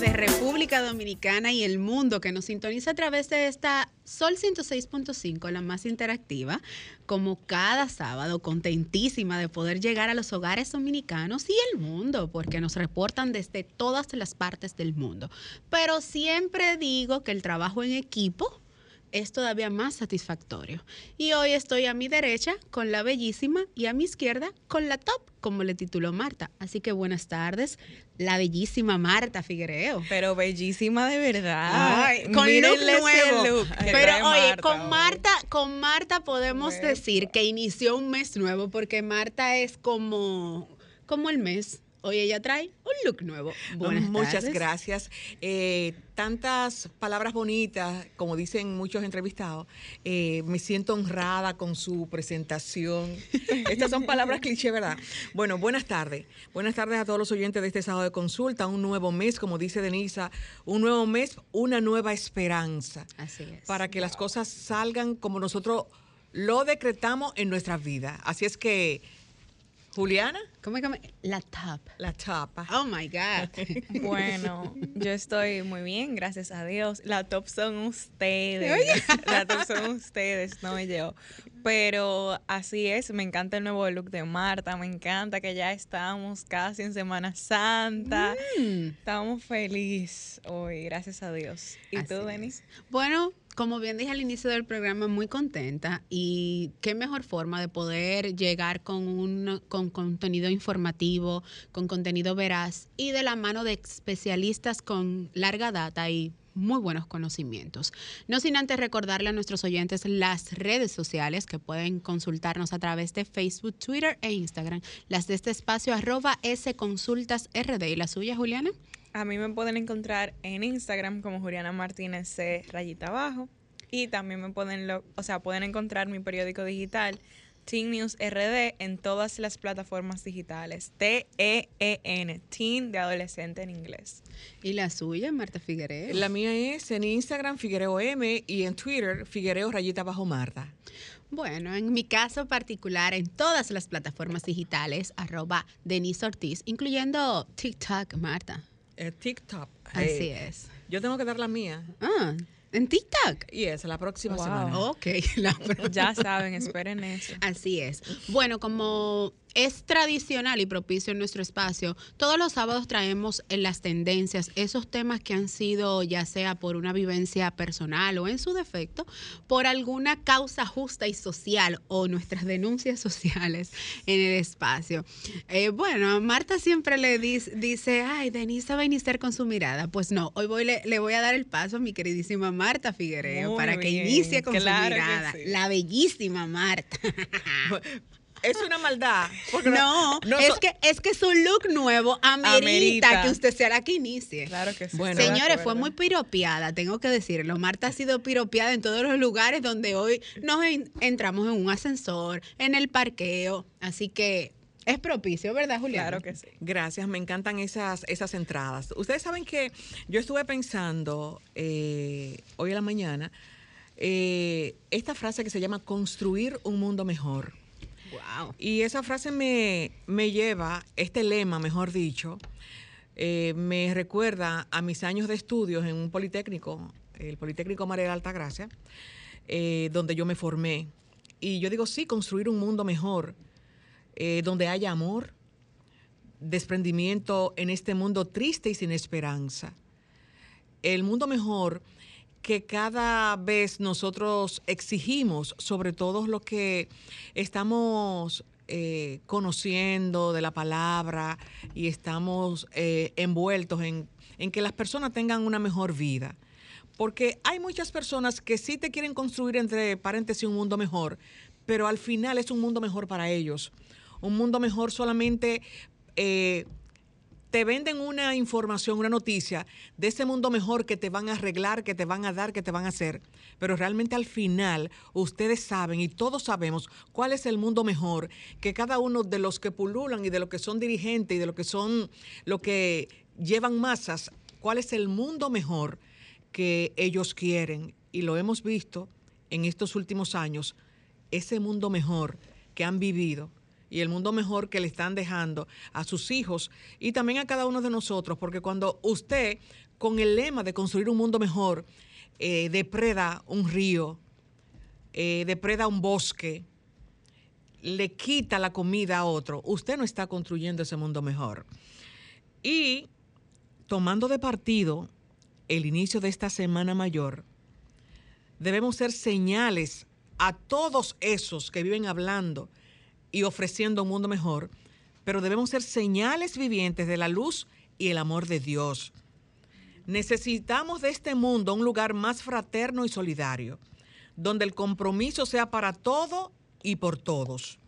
de República Dominicana y el mundo que nos sintoniza a través de esta Sol 106.5, la más interactiva, como cada sábado, contentísima de poder llegar a los hogares dominicanos y el mundo, porque nos reportan desde todas las partes del mundo. Pero siempre digo que el trabajo en equipo es todavía más satisfactorio. Y hoy estoy a mi derecha con la bellísima y a mi izquierda con la top, como le tituló Marta. Así que buenas tardes, la bellísima Marta Figuereo. Pero bellísima de verdad. con look nuevo. look Pero oye, Marta con. Marta, con Marta podemos decir que inició un mes nuevo porque Marta es como, como el mes. Hoy ella trae un look nuevo. Buenas Muchas tardes. gracias. Eh, tantas palabras bonitas, como dicen muchos entrevistados. Eh, me siento honrada con su presentación. Estas son palabras cliché, ¿verdad? Bueno, buenas tardes. Buenas tardes a todos los oyentes de este sábado de consulta. Un nuevo mes, como dice Denisa, un nuevo mes, una nueva esperanza Así es. para que las cosas salgan como nosotros lo decretamos en nuestras vidas. Así es que, Juliana, ¿Cómo es que me- La top. la tapa. Oh my God. Bueno, yo estoy muy bien, gracias a Dios. La top son ustedes. La top son ustedes, no yo. Pero así es, me encanta el nuevo look de Marta, me encanta que ya estamos casi en Semana Santa. Mm. Estamos felices hoy, gracias a Dios. ¿Y Así tú. Denis? Bueno, como bien dije al inicio del programa, muy contenta y qué mejor forma de poder llegar con un con contenido informativo, con contenido veraz y de la mano de especialistas con larga data y muy buenos conocimientos. No sin antes recordarle a nuestros oyentes las redes sociales que pueden consultarnos a través de Facebook, Twitter e Instagram. Las de este espacio arroba S Consultas RD. ¿Y la suya, Juliana? A mí me pueden encontrar en Instagram como Juliana Martínez C rayita abajo y también me pueden, lo- o sea, pueden encontrar mi periódico digital Teen News RD en todas las plataformas digitales. T E E N, Teen de adolescente en inglés. ¿Y la suya, Marta Figueredo? La mía es en Instagram Figuereo M y en Twitter Figuereo rayita bajo Marta. Bueno, en mi caso particular, en todas las plataformas digitales, arroba Denise Ortiz, incluyendo TikTok, Marta. Eh, TikTok. Así Eh, es. Yo tengo que dar la mía. Ah, en TikTok. Y es la próxima Wow. semana. Ok, la Ya saben, esperen eso. Así es. Bueno, como es tradicional y propicio en nuestro espacio, todos los sábados traemos en las tendencias esos temas que han sido, ya sea por una vivencia personal o en su defecto, por alguna causa justa y social o nuestras denuncias sociales en el espacio. Eh, bueno, Marta siempre le dice, ay, Denise va a iniciar con su mirada. Pues no, hoy voy, le, le voy a dar el paso a mi queridísima Marta Figuereo Muy para que inicie con claro su mirada. sí. La bellísima Marta. Es una maldad. No, no es so- que es que su look nuevo amerita, Amerita. que usted sea la que inicie. Claro que sí. Bueno. Señores, fue muy piropeada, tengo que decirlo. Marta ha sido piropeada en todos los lugares donde hoy nos en- entramos en un ascensor, en el parqueo. Así que es propicio, ¿verdad, Julián? Claro que sí. Gracias, me encantan esas, esas entradas. Ustedes saben que yo estuve pensando eh, hoy en la mañana eh, esta frase que se llama construir un mundo mejor. Y esa frase me, me lleva, este lema, mejor dicho, eh, me recuerda a mis años de estudios en un politécnico, el Politécnico María de Altagracia, eh, donde yo me formé. Y yo digo, sí, construir un mundo mejor, eh, donde haya amor, desprendimiento en este mundo triste y sin esperanza. El mundo mejor que cada vez nosotros exigimos, sobre todo lo que estamos eh, conociendo de la palabra y estamos eh, envueltos en, en que las personas tengan una mejor vida. Porque hay muchas personas que sí te quieren construir, entre paréntesis, un mundo mejor, pero al final es un mundo mejor para ellos. Un mundo mejor solamente eh, te venden una información, una noticia de ese mundo mejor que te van a arreglar, que te van a dar, que te van a hacer. Pero realmente al final ustedes saben y todos sabemos cuál es el mundo mejor que cada uno de los que pululan y de los que son dirigentes y de los que son lo que llevan masas, cuál es el mundo mejor que ellos quieren. Y lo hemos visto en estos últimos años, ese mundo mejor que han vivido, y el mundo mejor que le están dejando a sus hijos y también a cada uno de nosotros, porque cuando usted, con el lema de construir un mundo mejor, eh, depreda un río, eh, depreda un bosque, le quita la comida a otro, usted no está construyendo ese mundo mejor. Y tomando de partido el inicio de esta semana mayor, debemos ser señales a todos esos que viven hablando y ofreciendo un mundo mejor, pero debemos ser señales vivientes de la luz y el amor de Dios. Necesitamos de este mundo un lugar más fraterno y solidario, donde el compromiso sea para todo y por todos.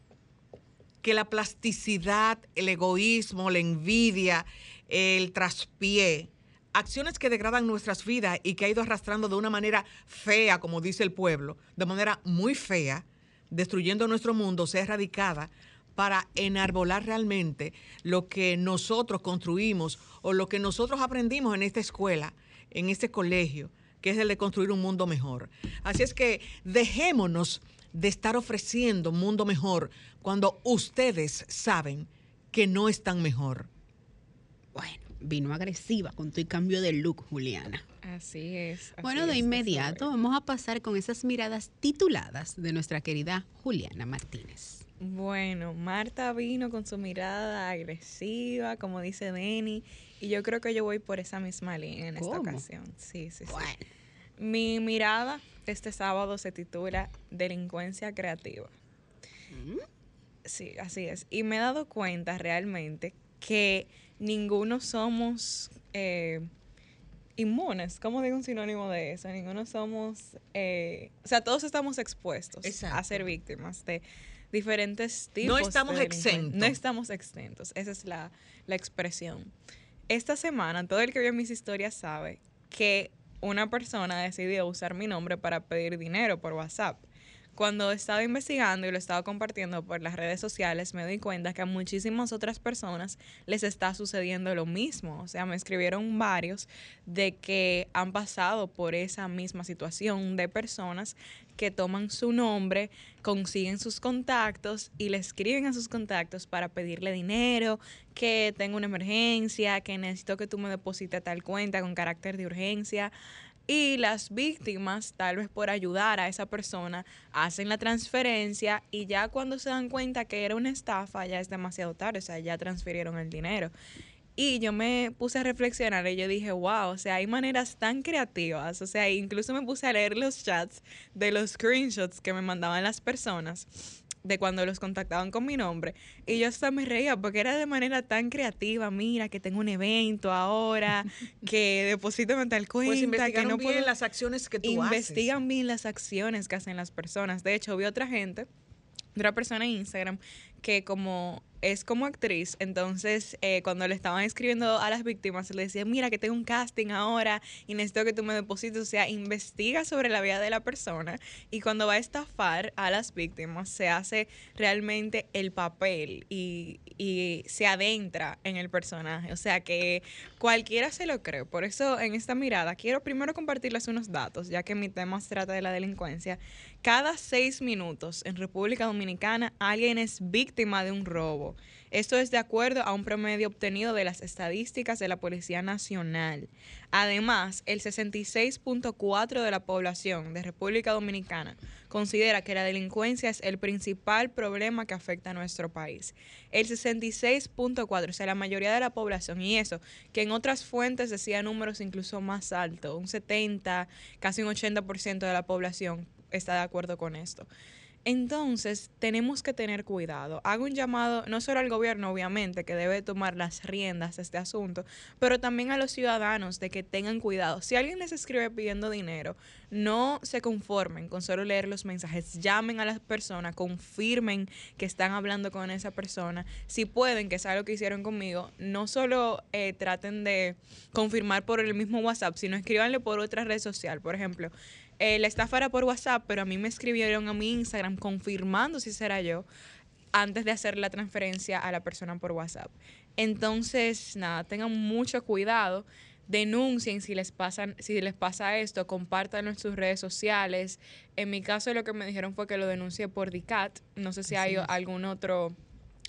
Que la plasticidad, el egoísmo, la envidia, el traspié, acciones que degradan nuestras vidas y que ha ido arrastrando de una manera fea, como dice el pueblo, de manera muy fea, destruyendo nuestro mundo, sea erradicada para enarbolar realmente lo que nosotros construimos o lo que nosotros aprendimos en esta escuela, en este colegio, que es el de construir un mundo mejor. Así es que dejémonos de estar ofreciendo un mundo mejor cuando ustedes saben que no están mejor. Bueno, vino agresiva con tu cambio de look, Juliana. Así es. así Bueno, de es, inmediato vamos a pasar con esas miradas tituladas de nuestra querida Juliana Martínez. Bueno, Marta vino con su mirada agresiva, como dice Denny, y yo creo que yo voy por esa misma línea en esta ¿Cómo? ocasión. Sí, sí, sí. Bueno, Mi mirada este sábado se titula Delincuencia Creativa. Sí, así es. Y me he dado cuenta realmente que ninguno somos eh, inmunes. ¿Cómo digo un sinónimo de eso? Ninguno somos... eh, o sea, todos estamos expuestos Exacto. a ser víctimas de diferentes tipos. de estamos exentos. No estamos exentos. Esa es la, la expresión. Esta semana, todo el que vio mis historias sabe que una persona decidió usar mi nombre para pedir dinero por WhatsApp. Cuando estaba investigando y lo estaba compartiendo por las redes sociales, me doy cuenta que a muchísimas otras personas les está sucediendo lo mismo. O sea, me escribieron varios de que han pasado por esa misma situación de personas que toman su nombre, consiguen sus contactos y le escriben a sus contactos para pedirle dinero, que tengo una emergencia, que necesito que tú me deposites tal cuenta con carácter de urgencia. Y las víctimas, tal vez por ayudar a esa persona, hacen la transferencia y ya cuando se dan cuenta que era una estafa, ya es demasiado tarde, o sea, ya transfirieron el dinero. Y yo me puse a reflexionar y yo dije, wow, o sea, hay maneras tan creativas, o sea, incluso me puse a leer los chats de los screenshots que me mandaban las personas de cuando los contactaban con mi nombre. Y yo hasta me reía porque era de manera tan creativa, mira que tengo un evento ahora, que deposítame tal cuenta, Pues que no bien puedo las acciones que tú investigan bien las acciones que hacen las personas. De hecho, vi otra gente, otra persona en Instagram, que como es como actriz, entonces eh, cuando le estaban escribiendo a las víctimas, le decían, mira que tengo un casting ahora y necesito que tú me deposites, o sea, investiga sobre la vida de la persona y cuando va a estafar a las víctimas, se hace realmente el papel y, y se adentra en el personaje, o sea que cualquiera se lo cree. Por eso en esta mirada quiero primero compartirles unos datos, ya que mi tema se trata de la delincuencia. Cada seis minutos en República Dominicana alguien es víctima de un robo. Esto es de acuerdo a un promedio obtenido de las estadísticas de la Policía Nacional. Además, el 66.4 de la población de República Dominicana considera que la delincuencia es el principal problema que afecta a nuestro país. El 66.4, o sea, la mayoría de la población, y eso, que en otras fuentes decía números incluso más altos, un 70, casi un 80% de la población está de acuerdo con esto. Entonces, tenemos que tener cuidado. Hago un llamado no solo al gobierno, obviamente, que debe tomar las riendas de este asunto, pero también a los ciudadanos de que tengan cuidado. Si alguien les escribe pidiendo dinero, no se conformen con solo leer los mensajes. Llamen a la persona, confirmen que están hablando con esa persona. Si pueden, que es algo que hicieron conmigo, no solo eh, traten de confirmar por el mismo WhatsApp, sino escríbanle por otra red social. Por ejemplo, eh, la estafa era por WhatsApp, pero a mí me escribieron a mi Instagram confirmando si será yo antes de hacer la transferencia a la persona por WhatsApp. Entonces, nada, tengan mucho cuidado, denuncien si les pasan, si les pasa esto, compártanlo en sus redes sociales. En mi caso lo que me dijeron fue que lo denuncié por DICAT. No sé si hay algún otro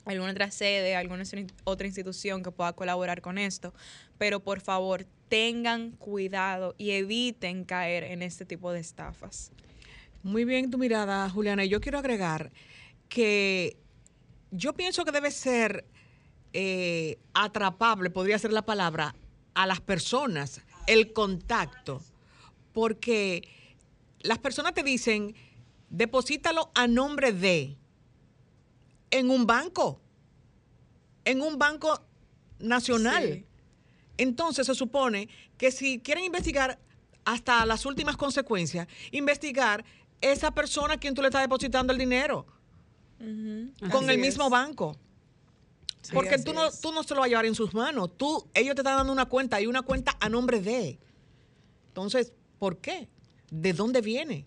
alguna otra sede, alguna otra institución que pueda colaborar con esto, pero por favor tengan cuidado y eviten caer en este tipo de estafas. Muy bien tu mirada, Juliana. Y yo quiero agregar que yo pienso que debe ser eh, atrapable, podría ser la palabra, a las personas, el contacto, porque las personas te dicen, deposítalo a nombre de, en un banco, en un banco nacional. Entonces se supone que si quieren investigar hasta las últimas consecuencias, investigar esa persona a quien tú le estás depositando el dinero con el mismo banco. Porque tú no, tú no se lo vas a llevar en sus manos. Tú, ellos te están dando una cuenta y una cuenta a nombre de. Entonces, ¿por qué? ¿De dónde viene?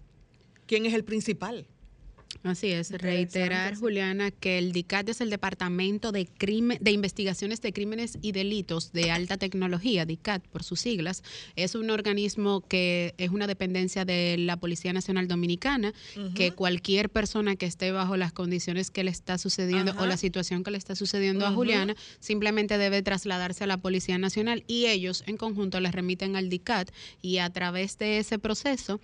¿Quién es el principal? Así es, reiterar, Juliana, que el DICAT es el Departamento de, Crimen, de Investigaciones de Crímenes y Delitos de Alta Tecnología, DICAT por sus siglas. Es un organismo que es una dependencia de la Policía Nacional Dominicana, que cualquier persona que esté bajo las condiciones que le está sucediendo o la situación que le está sucediendo a Juliana, simplemente debe trasladarse a la Policía Nacional y ellos en conjunto le remiten al DICAT y a través de ese proceso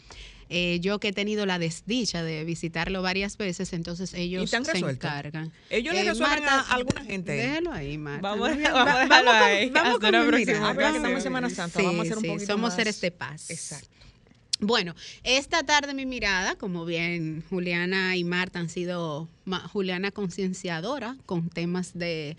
eh, yo que he tenido la desdicha de visitarlo varias veces, entonces ellos se encargan. Ellos le eh, resuelven a alguna gente. Déjalo ahí, Marta. Vamos, a dejarlo ahí. Vamos con la próxima. estamos en Semana Santa, vamos a hacer un poquito Somos seres de paz. Exacto. Bueno, esta tarde mi mirada, como bien Juliana y Marta han sido, Juliana concienciadora con temas de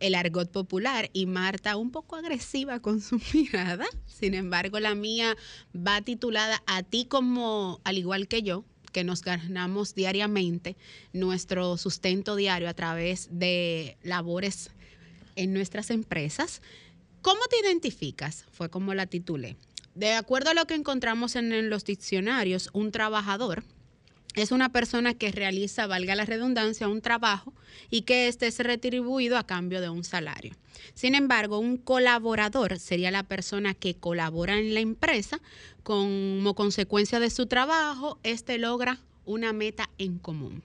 el argot popular y Marta un poco agresiva con su mirada. Sin embargo, la mía va titulada a ti como, al igual que yo, que nos ganamos diariamente nuestro sustento diario a través de labores en nuestras empresas. ¿Cómo te identificas? Fue como la titulé. De acuerdo a lo que encontramos en los diccionarios, un trabajador es una persona que realiza, valga la redundancia, un trabajo y que éste es retribuido a cambio de un salario. Sin embargo, un colaborador sería la persona que colabora en la empresa como consecuencia de su trabajo, éste logra una meta en común.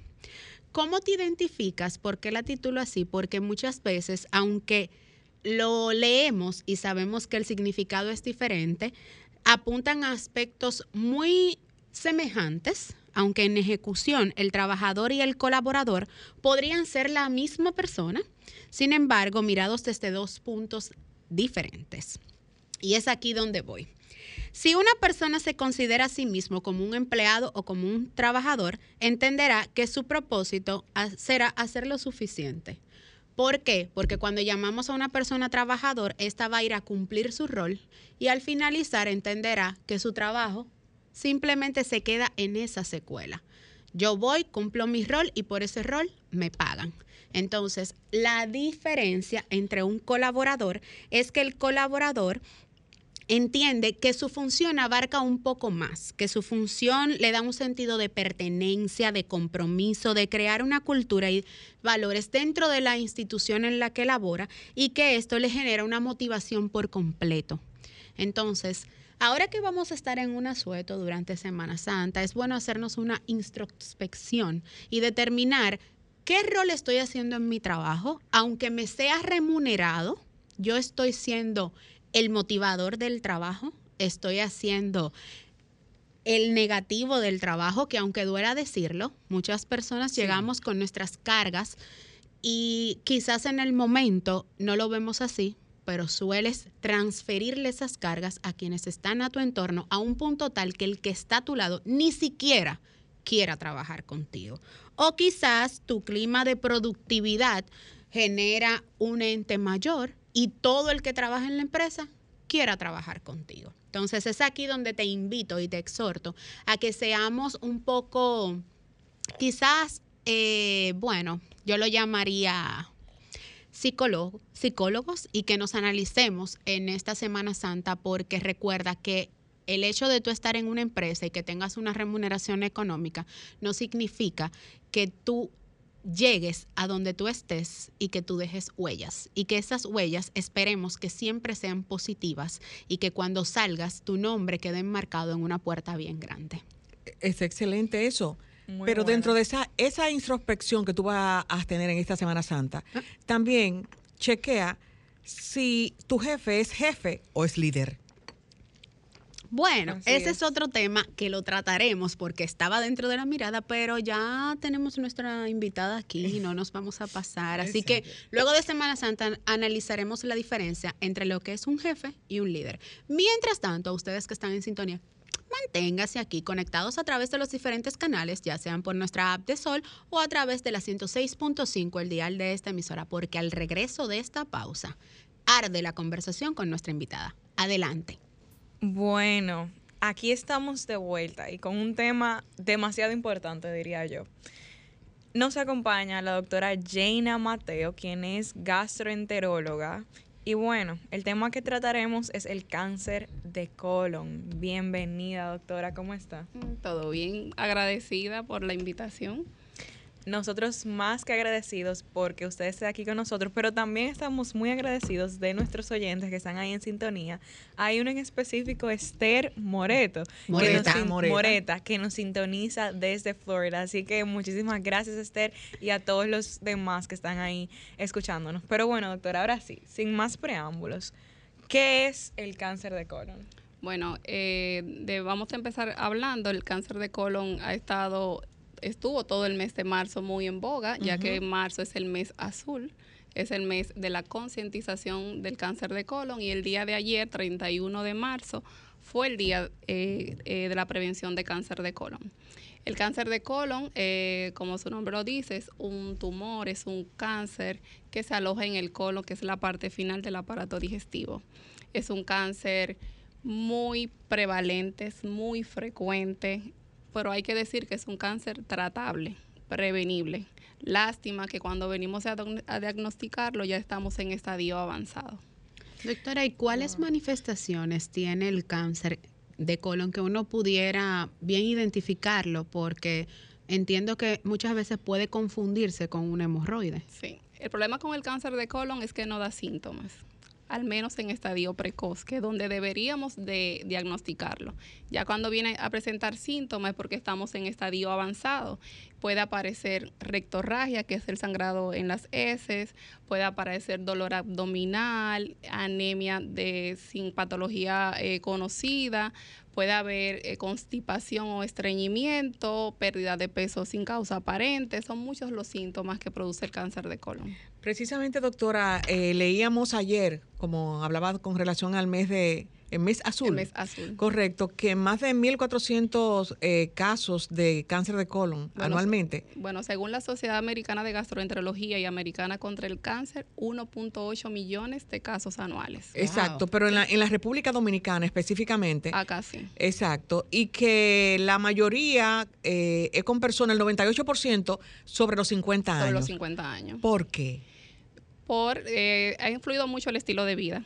¿Cómo te identificas? ¿Por qué la titulo así? Porque muchas veces, aunque lo leemos y sabemos que el significado es diferente, apuntan a aspectos muy semejantes, aunque en ejecución el trabajador y el colaborador podrían ser la misma persona, sin embargo, mirados desde dos puntos diferentes. Y es aquí donde voy. Si una persona se considera a sí mismo como un empleado o como un trabajador, entenderá que su propósito será hacer lo suficiente. ¿Por qué? Porque cuando llamamos a una persona trabajador, esta va a ir a cumplir su rol y al finalizar entenderá que su trabajo simplemente se queda en esa secuela. Yo voy, cumplo mi rol y por ese rol me pagan. Entonces, la diferencia entre un colaborador es que el colaborador entiende que su función abarca un poco más, que su función le da un sentido de pertenencia, de compromiso, de crear una cultura y valores dentro de la institución en la que labora y que esto le genera una motivación por completo. Entonces, Ahora que vamos a estar en un asueto durante Semana Santa, es bueno hacernos una introspección y determinar qué rol estoy haciendo en mi trabajo, aunque me sea remunerado, yo estoy siendo el motivador del trabajo, estoy haciendo el negativo del trabajo, que aunque duela decirlo, muchas personas llegamos con nuestras cargas y quizás en el momento no lo vemos así, pero sueles transferirle esas cargas a quienes están a tu entorno a un punto tal que el que está a tu lado ni siquiera quiera trabajar contigo. O quizás tu clima de productividad genera un ente mayor y todo el que trabaja en la empresa quiera trabajar contigo. Entonces es aquí donde te invito y te exhorto a que seamos un poco, quizás, eh, bueno, yo lo llamaría psicólogos y que nos analicemos en esta Semana Santa porque recuerda que el hecho de tú estar en una empresa y que tengas una remuneración económica no significa que tú llegues a donde tú estés y que tú dejes huellas y que esas huellas esperemos que siempre sean positivas y que cuando salgas tu nombre quede enmarcado en una puerta bien grande. Es excelente eso. Muy Pero dentro de esa, esa introspección que tú vas a tener en esta Semana Santa, también chequea si tu jefe es jefe o es líder. Bueno, Así ese es. es. otro tema que lo trataremos porque estaba dentro de la mirada, pero ya tenemos nuestra invitada aquí y no nos vamos a pasar. Así que luego de Semana Santa analizaremos la diferencia entre lo que es un jefe y un líder. Mientras tanto, a ustedes que están en sintonía, manténgase aquí conectados a través de los diferentes canales, ya sean por nuestra app de Sol o a través de la 106.5, el dial de esta emisora, porque al regreso de esta pausa, arde la conversación con nuestra invitada. Adelante. Bueno, aquí estamos de vuelta y con un tema demasiado importante, diría yo. Nos acompaña la doctora Jaina Mateo, quien es gastroenteróloga. Y bueno, el tema que trataremos es el cáncer de colon. Bienvenida, doctora, ¿cómo está? Todo bien, agradecida por la invitación. Nosotros más que agradecidos porque usted esté aquí con nosotros, pero también estamos muy agradecidos de nuestros oyentes que están ahí en sintonía. Hay uno en específico, Esther Moreto, Moreta. que nos Moreta. Moreta, que nos sintoniza desde Florida. Así que muchísimas gracias, Esther, y a todos los demás que están ahí escuchándonos. Pero bueno, doctora, ahora sí, sin más preámbulos, ¿qué es el cáncer de colon? Bueno, eh, de- vamos a empezar hablando. El cáncer de colon ha estado, estuvo todo el mes de marzo muy en boga, ya que marzo es el mes azul, es el mes de la concientización del cáncer de colon y el día de ayer, 31 de marzo, fue el día eh, eh, de la prevención de cáncer de colon. El cáncer de colon, eh, como su nombre lo dice, es un tumor, es un cáncer que se aloja en el colon, que es la parte final del aparato digestivo. Es un cáncer muy prevalente, es muy frecuente, pero hay que decir que es un cáncer tratable, prevenible. Lástima que cuando venimos a, diagnosticarlo ya estamos en estadio avanzado. Doctora, ¿y cuáles manifestaciones tiene el cáncer de colon que uno pudiera bien identificarlo? Porque entiendo que muchas veces puede confundirse con una hemorroide. Sí. El problema con el cáncer de colon es que no da síntomas, al menos en estadio precoz, que es donde deberíamos de diagnosticarlo. Ya cuando viene a presentar síntomas porque estamos en estadio avanzado. Puede aparecer rectorragia, que es el sangrado en las heces, puede aparecer dolor abdominal, anemia de sin patología eh, conocida, puede haber eh, constipación o estreñimiento, pérdida de peso sin causa aparente. Son muchos los síntomas que produce el cáncer de colon. Precisamente, doctora, eh, leíamos ayer, como hablaba con relación al mes de el mes azul. El mes azul. Correcto, que más de 1.400 eh, casos de cáncer de colon Bueno, anualmente. Bueno, según la Sociedad Americana de Gastroenterología y Americana contra el Cáncer, 1.8 millones de casos anuales. Exacto, Wow. pero en la, en la República Dominicana específicamente. Acá sí. Exacto, y que la mayoría eh, es con personas, el 98% sobre los 50 Sobre años. los 50 años. ¿Por qué? por eh, ha influido mucho el estilo de vida.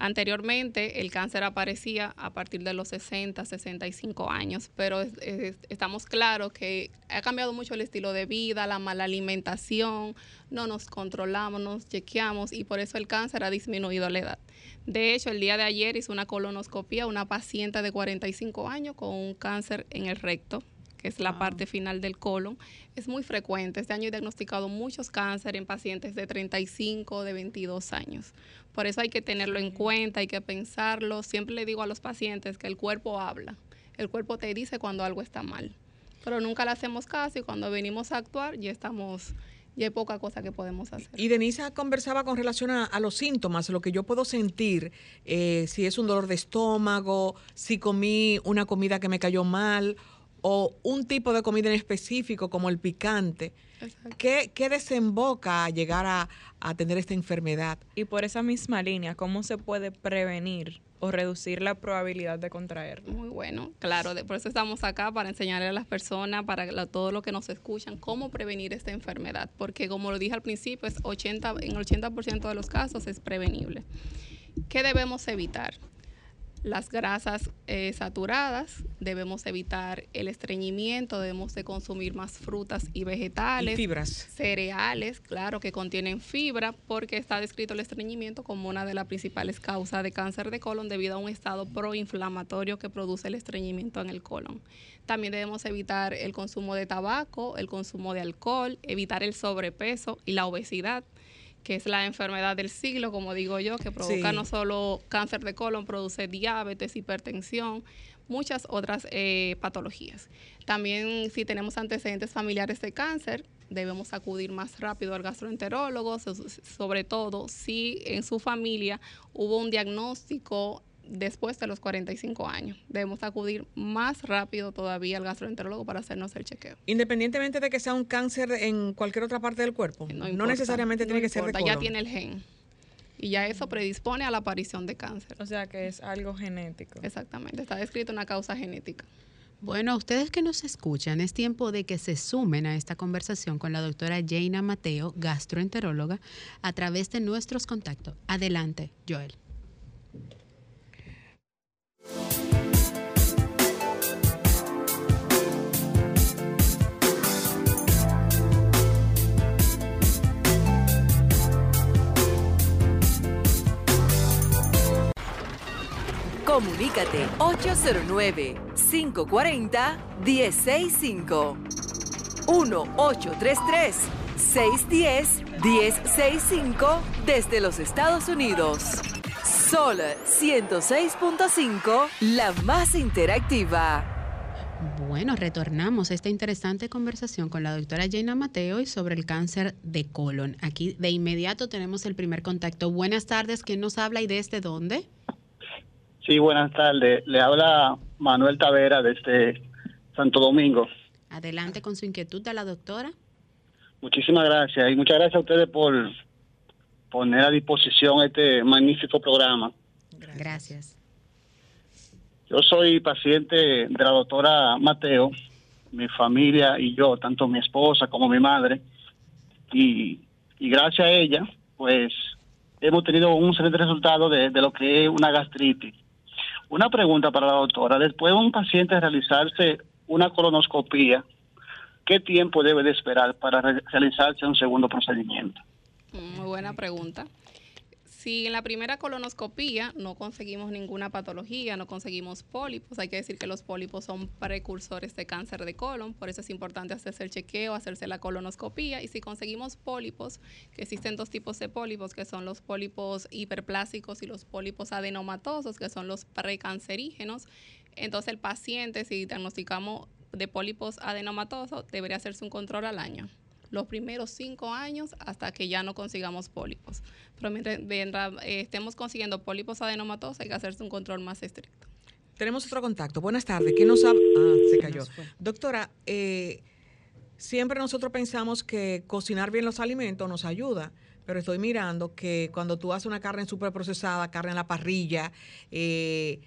Anteriormente el cáncer aparecía a partir de los 60, 65 años, pero es- es- estamos claros que ha cambiado mucho el estilo de vida, la mala alimentación, no nos controlamos, no nos chequeamos y por eso el cáncer ha disminuido la edad. De hecho, el día de ayer hizo una colonoscopia una paciente de 45 años con un cáncer en el recto que es la parte final del colon, es muy frecuente. Este año he diagnosticado muchos cánceres en pacientes de 35, de 22 años. Por eso hay que tenerlo en cuenta, hay que pensarlo. Siempre le digo a los pacientes que el cuerpo habla. El cuerpo te dice cuando algo está mal. Pero nunca le hacemos caso y cuando venimos a actuar ya estamos, ya hay poca cosa que podemos hacer. Y Denisa conversaba con relación a, a los síntomas, lo que yo puedo sentir, eh, si es un dolor de estómago, si comí una comida que me cayó mal o un tipo de comida en específico como el picante. ¿Qué, qué desemboca a llegar a, a tener esta enfermedad? Y por esa misma línea, ¿cómo se puede prevenir o reducir la probabilidad de contraerlo? Muy bueno, claro, de- por eso estamos acá para enseñarle a las personas, para la- todo lo que nos escuchan, cómo prevenir esta enfermedad, porque como lo dije al principio, es 80, en el 80% de los casos es prevenible. ¿Qué debemos evitar? Las grasas eh, saturadas, debemos evitar el estreñimiento, debemos de consumir más frutas y vegetales. Y fibras. Cereales, claro, que contienen fibra, porque está descrito el estreñimiento como una de las principales causas de cáncer de colon debido a un estado proinflamatorio que produce el estreñimiento en el colon. También debemos evitar el consumo de tabaco, el consumo de alcohol, evitar el sobrepeso y la obesidad que es la enfermedad del siglo, como digo yo, que provoca Sí. no solo cáncer de colon, produce diabetes, hipertensión, muchas otras eh, patologías. También si tenemos antecedentes familiares de cáncer, debemos acudir más rápido al gastroenterólogo, so- sobre todo si en su familia hubo un diagnóstico después de los 45 años. Debemos acudir más rápido todavía al gastroenterólogo para hacernos el chequeo. Independientemente de que sea un cáncer en cualquier otra parte del cuerpo. No, importa, necesariamente no tiene que ser de colon. Ya tiene el gen. Y ya eso predispone a la aparición de cáncer. O sea que es algo genético. Exactamente, está descrito una causa genética. Bueno, ustedes que nos escuchan, es tiempo de que se sumen a esta conversación con la doctora Jaina Mateo, gastroenteróloga, a través de nuestros contactos. Adelante, Joel. Comunícate 809-540-1065. 1-833-610-1065 desde los Estados Unidos. Sol 106.5, la más interactiva. Bueno, retornamos a esta interesante conversación con la doctora Jaina Mateo y sobre el cáncer de colon. Aquí de inmediato tenemos el primer contacto. Buenas tardes, ¿quién nos habla y desde dónde? Sí, buenas tardes. Le habla Manuel Tavera desde Santo Domingo. Adelante con su inquietud a la doctora. Muchísimas gracias y muchas gracias a ustedes por poner a disposición este magnífico programa. Gracias. Yo soy paciente de la doctora Mateo, mi familia y yo, tanto mi esposa como mi madre, y, y gracias a ella, pues hemos tenido un excelente resultado de, de lo que es una gastritis. Una pregunta para la doctora, después de un paciente realizarse una colonoscopía, ¿qué tiempo debe de esperar para re- realizarse un segundo procedimiento? Muy buena pregunta. Si en la primera colonoscopía no conseguimos ninguna patología, no conseguimos pólipos, hay que decir que los pólipos son precursores de cáncer de colon, por eso es importante hacerse el chequeo, hacerse la colonoscopía. Y si conseguimos pólipos, que existen dos tipos de pólipos, que son los pólipos hiperplásicos y los pólipos adenomatosos, que son los precancerígenos, entonces el paciente, si diagnosticamos de pólipos adenomatosos, debería hacerse un control al año los primeros cinco años hasta que ya no consigamos pólipos. Pero mientras, mientras, eh, estemos consiguiendo pólipos adenomatosos, hay que hacerse un control más estricto. Tenemos otro contacto. Buenas tardes. ¿Quién nos habla? Ah, se cayó. Doctora, eh, siempre nosotros pensamos que cocinar bien los alimentos nos ayuda, pero estoy mirando que cuando tú haces una carne súper procesada, carne en la parrilla, eh,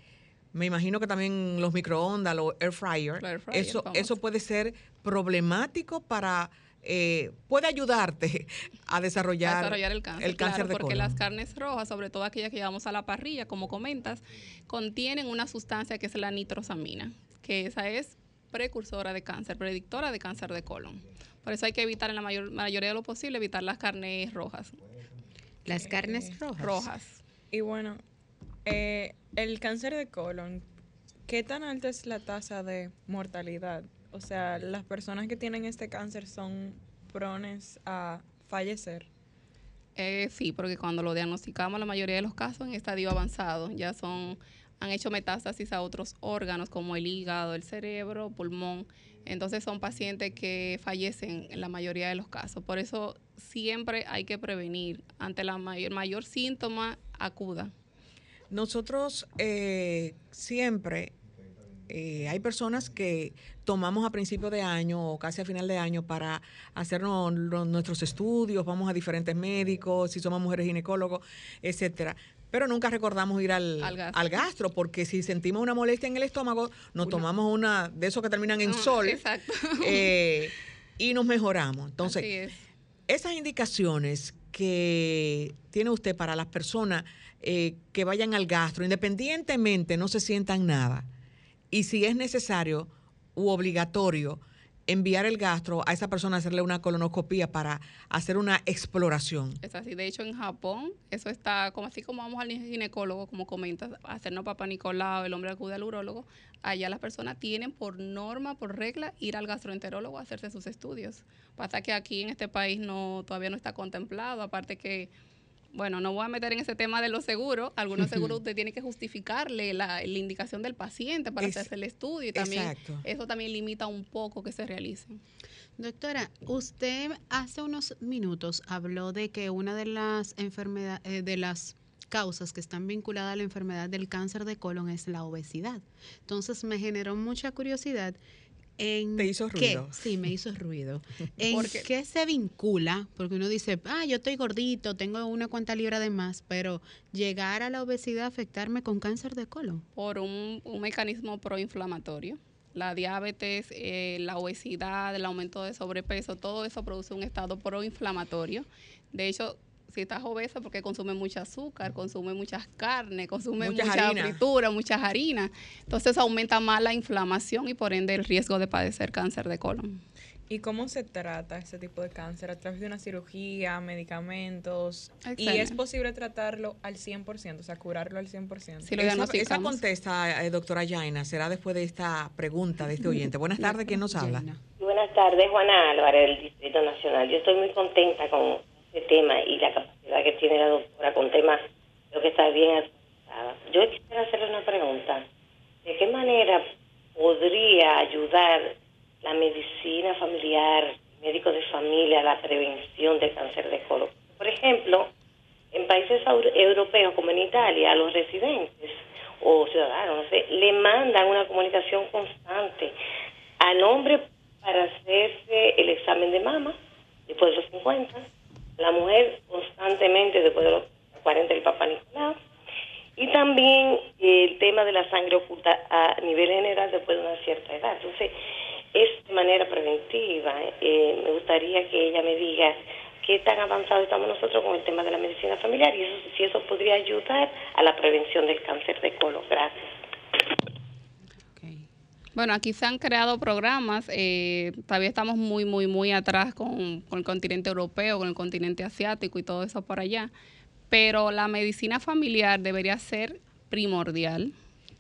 me imagino que también los microondas, los air fryer, Los air fryer, eso, famoso. eso puede ser problemático para, eh, puede ayudarte a desarrollar, a desarrollar el cáncer. el cáncer claro, de porque colon. las carnes rojas, sobre todo aquellas que llevamos a la parrilla, como comentas, contienen una sustancia que es la nitrosamina, que esa es precursora de cáncer, predictora de cáncer de colon. Por eso hay que evitar en la mayor, mayoría de lo posible evitar las carnes rojas. Las carnes rojas. Rojas. Y bueno, eh, el cáncer de colon, ¿qué tan alta es la tasa de mortalidad? O sea, las personas que tienen este cáncer son prones a fallecer. Eh, sí, porque cuando lo diagnosticamos, la mayoría de los casos en estadio avanzado ya son han hecho metástasis a otros órganos como el hígado, el cerebro, pulmón. Entonces son pacientes que fallecen en la mayoría de los casos. Por eso siempre hay que prevenir. Ante la mayor, mayor síntoma, acuda. Nosotros eh, siempre eh, hay personas que tomamos a principio de año o casi a final de año para hacernos nuestros estudios, vamos a diferentes médicos, si somos mujeres ginecólogos, etcétera. Pero nunca recordamos ir al, Al gastro. al gastro, porque si sentimos una molestia en el estómago, nos tomamos una de esos que terminan en Ah, sol eh, y nos mejoramos. Entonces, es. esas indicaciones que tiene usted para las personas eh, que vayan al gastro, independientemente no se sientan nada, y si es necesario u obligatorio enviar el gastro a esa persona a hacerle una colonoscopia para hacer una exploración. Es así. De hecho, en Japón, eso está como así como vamos al ginecólogo, como comentas, hacernos papá Nicolau, el hombre acude al urólogo. Allá las personas tienen por norma, por regla, ir al gastroenterólogo a hacerse sus estudios. Pasa que aquí en este país no todavía no está contemplado, aparte que bueno, no voy a meter en ese tema de los seguros. Algunos seguros usted tiene que justificarle la, la indicación del paciente para Es- hacerse el estudio y también exacto. eso también limita un poco que se realicen. Doctora, usted hace unos minutos habló de que una de las enfermedades, de las causas que están vinculadas a la enfermedad del cáncer de colon es la obesidad. Entonces me generó mucha curiosidad en ¿Te hizo qué- ruido? sí, me hizo ruido. ¿En ¿Por qué? qué se vincula? Porque uno dice, ah, yo estoy gordito, tengo una cuanta libra de más, pero llegar a la obesidad afectarme con cáncer de colon. por un, un mecanismo proinflamatorio. La diabetes, eh, la obesidad, el aumento de sobrepeso, todo eso produce un estado proinflamatorio. De hecho, si estás obeso porque consume mucho azúcar, consume muchas carnes, consume Muchas mucha harinas. fritura, muchas harinas, entonces aumenta más la inflamación y por ende el riesgo de padecer cáncer de colon. ¿Y cómo se trata ese tipo de cáncer? ¿A través de una cirugía, medicamentos? ¿Y es posible tratarlo al 100%, o sea, curarlo al 100%? Sí, lo Esa, esa contesta, eh, doctora Yaina, será después de esta pregunta de este oyente. Buenas tardes, ¿quién nos habla? Buenas tardes, Juana Álvarez, del Distrito Nacional. Yo estoy muy contenta con este tema y la capacidad que tiene la doctora con temas, creo que está bien actualizada. Yo quisiera hacerle una pregunta. ¿De qué manera podría ayudar la medicina familiar, médicos de familia, a la prevención del cáncer de colon? Por ejemplo, en países europeos como en Italia, a los residentes o ciudadanos, no sé, le mandan una comunicación constante al hombre para hacerse el examen de mama después de los 50, la mujer constantemente después de los 40 el papá Nicolau, y también el tema de la sangre oculta a nivel general después de una cierta edad. Entonces, es de manera preventiva. Eh, me gustaría que ella me diga qué tan avanzado estamos nosotros con el tema de la medicina familiar y eso, si eso podría ayudar a la prevención del cáncer de colon. Gracias. Bueno, aquí se han creado programas, eh, todavía estamos muy, muy, muy atrás con, con el continente europeo, con el continente asiático y todo eso por allá, pero la medicina familiar debería ser primordial,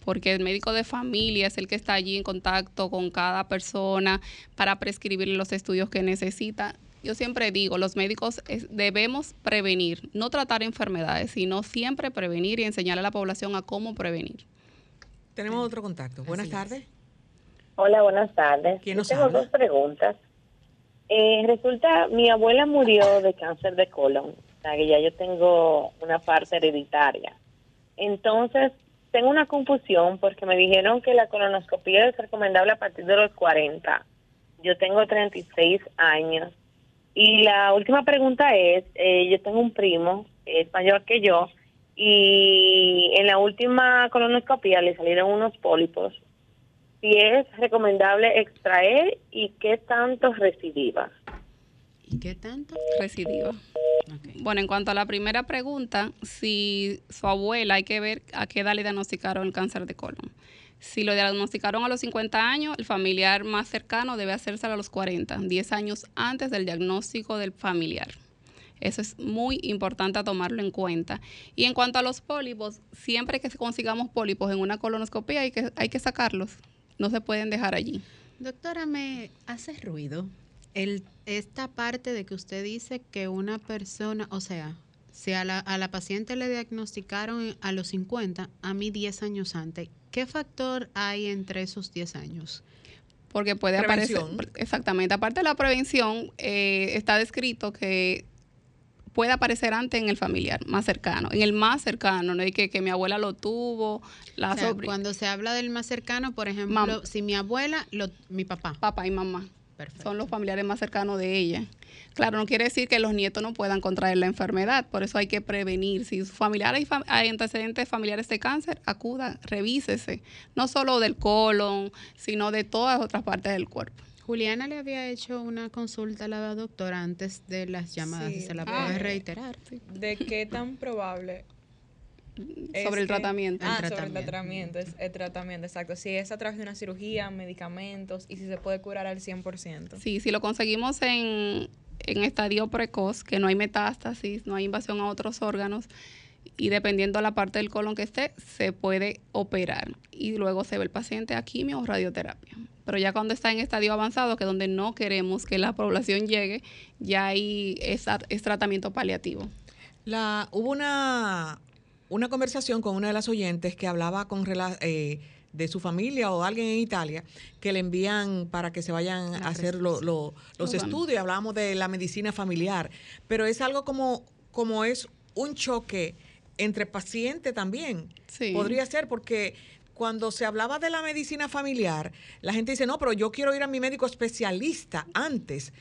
porque el médico de familia es el que está allí en contacto con cada persona para prescribirle los estudios que necesita. Yo siempre digo, los médicos es- debemos prevenir, no tratar enfermedades, sino siempre prevenir y enseñar a la población a cómo prevenir. Tenemos otro contacto. Buenas Así es. Hola, buenas tardes. ¿Quién nos tengo habla? dos preguntas. Eh, resulta, mi abuela murió de cáncer de colon, o sea que ya yo tengo una parte hereditaria. Entonces, tengo una confusión porque me dijeron que la colonoscopia es recomendable a partir de los 40. Yo tengo 36 años. Y la última pregunta es, eh, yo tengo un primo, que es mayor que yo, y en la última colonoscopia le salieron unos pólipos si es recomendable extraer y qué tanto recidiva. ¿Y qué tanto? Recidiva. Ok. Bueno, en cuanto a la primera pregunta, si su abuela hay que ver a qué edad le diagnosticaron el cáncer de colon. Si lo diagnosticaron a los 50 años, el familiar más cercano debe hacerse a los 40, 10 años antes del diagnóstico del familiar. Eso es muy importante tomarlo en cuenta. Y en cuanto a los pólipos, siempre que consigamos pólipos en una colonoscopia hay que, hay que sacarlos. No se pueden dejar allí. Doctora, me hace ruido el, esta parte de que usted dice que una persona, o sea, si a la, a la paciente le diagnosticaron a los 50, a mí 10 años antes, ¿qué factor hay entre esos 10 años? Porque puede aparecer. Prevención. Exactamente. Aparte de la prevención, eh, está descrito que puede aparecer antes en el familiar más cercano, en el más cercano, no hay que, que mi abuela lo tuvo, la O sea, cuando se habla del más cercano, por ejemplo, Mam- si mi abuela, lo, mi papá. papá y mamá. Perfecto. Son los familiares más cercanos de ella. Claro, no quiere decir que los nietos no puedan contraer la enfermedad, por eso hay que prevenir. Si su familiar hay, fam- hay antecedentes familiares de cáncer, acuda, revísese, no solo del colon, sino de todas otras partes del cuerpo. Juliana le había hecho una consulta a la doctora antes de las llamadas y Sí. se la Ah. puede reiterar. ¿De qué tan probable? es Sobre el que- tratamiento. Ah, El sobre el tratamiento. tratamiento, es el tratamiento, exacto. Si es a través de una cirugía, medicamentos y si se puede curar al 100%. Sí, si lo conseguimos en, en estadio precoz, que no hay metástasis, no hay invasión a otros órganos, y dependiendo de la parte del colon que esté, se puede operar. Y luego se ve el paciente a quimio o radioterapia. Pero ya cuando está en estadio avanzado, que es donde no queremos que la población llegue, ya ahí es, es tratamiento paliativo. La, hubo una, una conversación con una de las oyentes que hablaba con rela- eh, de su familia o alguien en Italia que le envían para que se vayan a hacer lo- lo- los estudios. Hablábamos de la medicina familiar, pero es algo como, como es un choque entre paciente también. Sí. Podría ser porque cuando se hablaba de la medicina familiar, la gente dice, no, pero yo quiero ir a mi médico especialista antes,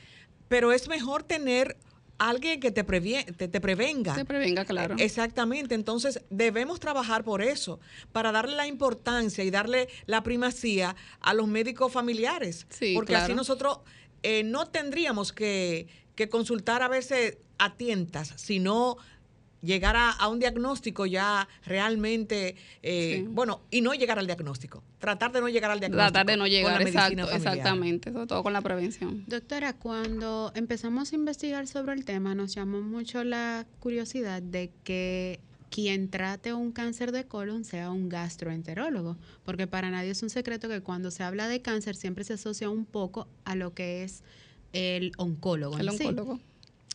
pero es mejor tener alguien que te, te, te prevenga. Se prevenga, claro. Exactamente, entonces debemos trabajar por eso, para darle la importancia y darle la primacía a los médicos familiares, Sí, porque así nosotros eh, no tendríamos que, que consultar a veces a tientas, sino llegar a, a un diagnóstico ya realmente, eh, Sí. bueno, y no llegar al diagnóstico, tratar de no llegar al diagnóstico. Tratar de no con llegar, la medicina exacto, familiar. exactamente, sobre todo con la prevención. Doctora, cuando empezamos a investigar sobre el tema, nos llamó mucho la curiosidad de que quien trate un cáncer de colon sea un gastroenterólogo, porque para nadie es un secreto que cuando se habla de cáncer siempre se asocia un poco a lo que es el oncólogo. El en sí.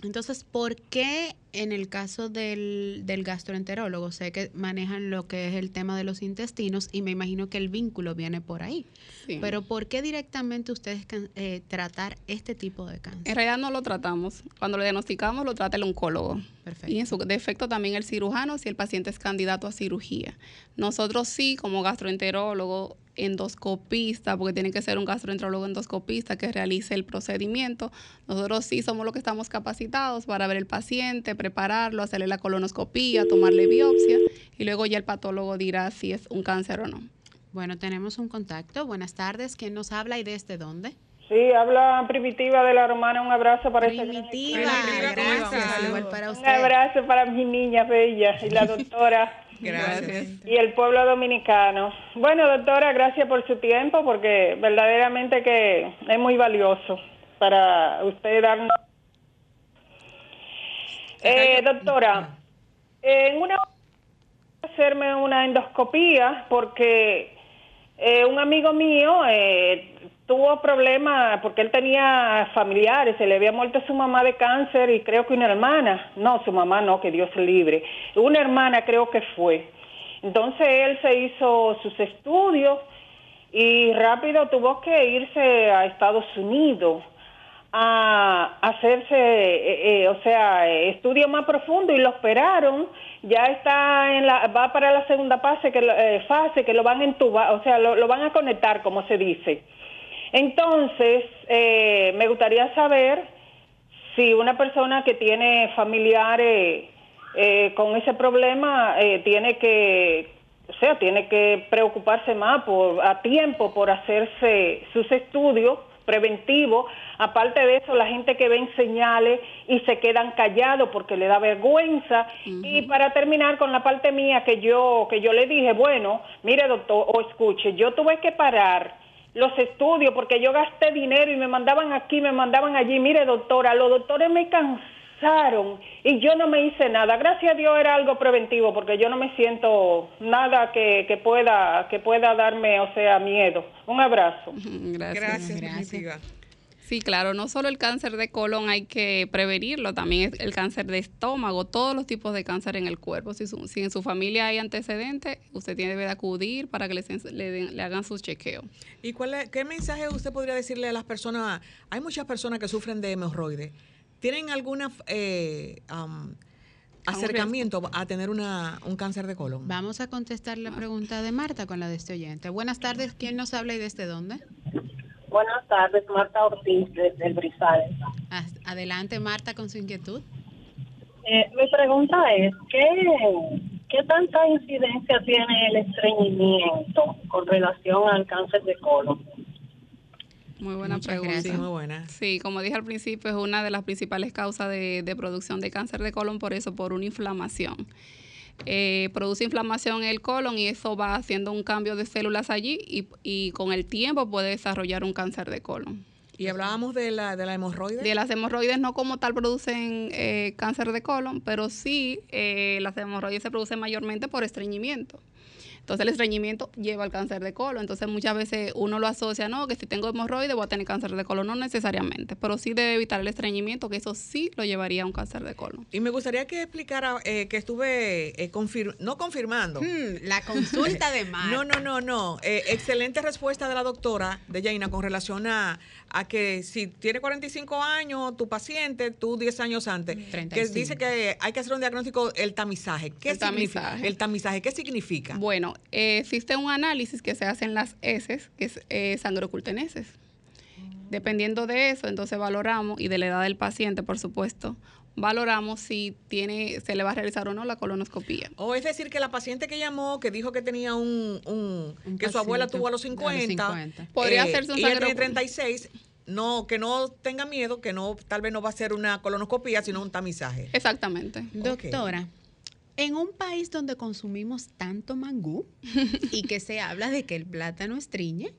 Entonces, ¿por qué en el caso del, del gastroenterólogo, sé que manejan lo que es el tema de los intestinos y me imagino que el vínculo viene por ahí, Sí. pero ¿por qué directamente ustedes eh, tratar este tipo de cáncer? En realidad no lo tratamos. Cuando lo diagnosticamos lo trata el oncólogo. Perfecto. Y en su defecto también el cirujano si el paciente es candidato a cirugía. Nosotros sí, como gastroenterólogo, endoscopista, porque tiene que ser un gastroenterólogo endoscopista que realice el procedimiento. Nosotros sí somos los que estamos capacitados para ver el paciente, prepararlo, hacerle la colonoscopía, tomarle biopsia y luego ya el patólogo dirá si es un cáncer o no. Bueno, tenemos un contacto. Buenas tardes. ¿Quién nos habla y desde dónde? Sí, habla Primitiva de la Romana. Un abrazo para Primitiva. Igual para Un usted. abrazo para mi niña bella y la doctora Gracias. y el pueblo dominicano. Bueno, doctora, gracias por su tiempo porque verdaderamente que es muy valioso para usted darnos. Eh, doctora, en una hacerme una endoscopía porque eh, un amigo mío eh, tuvo problemas porque él tenía familiares, se le había muerto su mamá de cáncer y creo que una hermana, no, su mamá no, que Dios libre, una hermana creo que fue. Entonces él se hizo sus estudios y rápido tuvo que irse a Estados Unidos a hacerse, eh, eh, o sea, estudio más profundo y lo operaron. Ya está en la, va para la segunda fase que, eh, fase que lo van a entubar, o sea, lo, lo van a conectar, como se dice. Entonces, eh, me gustaría saber si una persona que tiene familiares eh, con ese problema eh, tiene que, o sea, tiene que preocuparse más por a tiempo por hacerse sus estudios preventivos. Aparte de eso, la gente que ven señales y se quedan callados porque le da vergüenza. Y para terminar con la parte mía que yo que yo le dije, bueno, mire doctor, o escuche, yo tuve que parar los estudios porque yo gasté dinero y me mandaban aquí, me mandaban allí. Mire, doctora, los doctores me cansaron y yo no me hice nada. Gracias a Dios era algo preventivo porque yo no me siento nada que, que pueda que pueda darme, o sea, miedo. Un abrazo. Gracias. Gracias, Gracias. Sí, claro, no solo el cáncer de colon hay que prevenirlo, también es el cáncer de estómago, todos los tipos de cáncer en el cuerpo. Si, su- si en su familia hay antecedentes, usted tiene que acudir para que le, den- le hagan sus chequeos. ¿Y cuál es- qué mensaje usted podría decirle a las personas? Hay muchas personas que sufren de hemorroides. ¿Tienen alguna eh, am, acercamiento a tener una, un cáncer de colon? Vamos a contestar la pregunta de Marta con la de este oyente. Buenas tardes. ¿Quién nos habla y desde dónde? Buenas tardes, Marta Ortiz desde el Brizal. As- Adelante, Marta, con su inquietud. Eh, mi pregunta es, ¿qué, ¿qué tanta incidencia tiene el estreñimiento con relación al cáncer de colon? Muy buena Muchas pregunta. gracias. Muy buena. Sí, como dije al principio, es una de las principales causas de, de producción de cáncer de colon, por eso, por una inflamación. Eh, produce inflamación en el colon y eso va haciendo un cambio de células allí y, y con el tiempo puede desarrollar un cáncer de colon. Y hablábamos de la, de la hemorroide. De las hemorroides no como tal producen eh, cáncer de colon, pero sí eh, las hemorroides se producen mayormente por estreñimiento. Entonces el estreñimiento lleva al cáncer de colon. Entonces muchas veces uno lo asocia, no, que si tengo hemorroides voy a tener cáncer de colon. No necesariamente, pero sí debe evitar el estreñimiento, que eso sí lo llevaría a un cáncer de colon. Y me gustaría que explicara, eh, que estuve eh, confir- no confirmando. Hmm, la consulta de Mar. No, no, no, no. Eh, excelente respuesta de la doctora de Jaina con relación a, a que si tiene 45 años tu paciente, tú 10 años antes, que 35. dice que hay que hacer un diagnóstico, el tamizaje. ¿Qué El significa? tamizaje. El tamizaje, ¿qué significa? Bueno, eh, existe un análisis que se hace en las heces, que es eh, sangre oculta en heces. Dependiendo de eso, entonces valoramos, y de la edad del paciente, por supuesto, valoramos si tiene, se le va a realizar o no la colonoscopía. O es decir, que la paciente que llamó, que dijo que tenía un, un- Un que su abuela tuvo a los a los 50, 50. Podría hacerse un y sangre- tiene 36, no, que no tenga miedo, que no, tal vez no va a ser una colonoscopía, sino un tamizaje. Exactamente. Doctora, en un país donde consumimos tanto mangú y que se habla de que el plátano estreñe,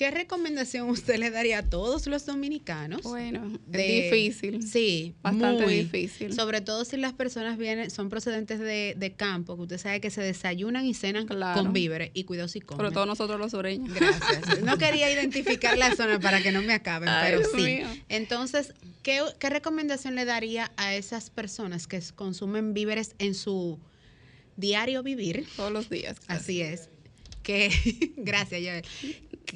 ¿qué recomendación usted le daría a todos los dominicanos? Bueno, de- es difícil. Sí, Bastante muy. difícil. Sobre todo si las personas vienen, son procedentes de, de campo, que usted sabe que se desayunan y cenan Claro. con víveres y cuidado si comen. Sobre todo nosotros los sureños. Gracias. No quería identificar la zona para que no me acaben, Ay, pero sí. mío. Entonces, ¿qué, qué recomendación le daría a esas personas que consumen víveres en su diario vivir? Todos los días. Así es. Que, gracias, Joel.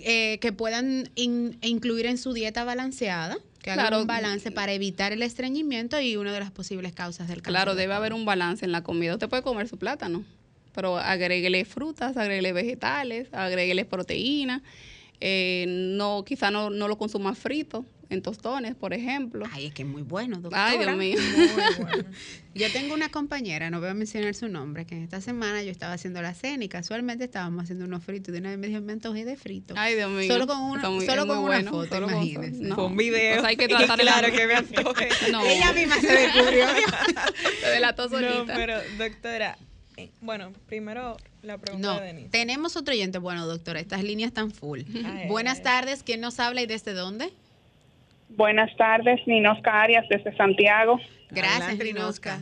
Eh, que puedan in- incluir en su dieta balanceada, que hagan Claro. un balance para evitar el estreñimiento y una de las posibles causas del cáncer. Claro, de debe haber un balance en la comida. Usted puede comer su plátano, pero agréguele frutas, agréguele vegetales, agréguele proteínas. Eh, no, quizá no, no lo consuma frito, en tostones, por ejemplo. Ay, es que es muy bueno, doctora. Ay, Dios mío. Yo tengo una compañera, no voy a mencionar su nombre, que en esta semana yo estaba haciendo la cena y casualmente estábamos haciendo unos fritos y de una vez me dijo, me antojé de frito. Ay, Dios mío. Solo con una, muy- solo con muy una bueno, foto, solo con- imagínense. no. Con video. O sea, hay que tratar claro que me antoje. No. Ella misma se descubrió. Se delató solita. No, pero doctora, eh, bueno, primero la pregunta No, de Denise. tenemos otro oyente. Bueno, doctora, estas líneas están full. Ay, Buenas ay. tardes, ¿quién nos habla y desde dónde? Buenas tardes, Ninosca Arias desde Santiago. Gracias, Adelante. Rinosca.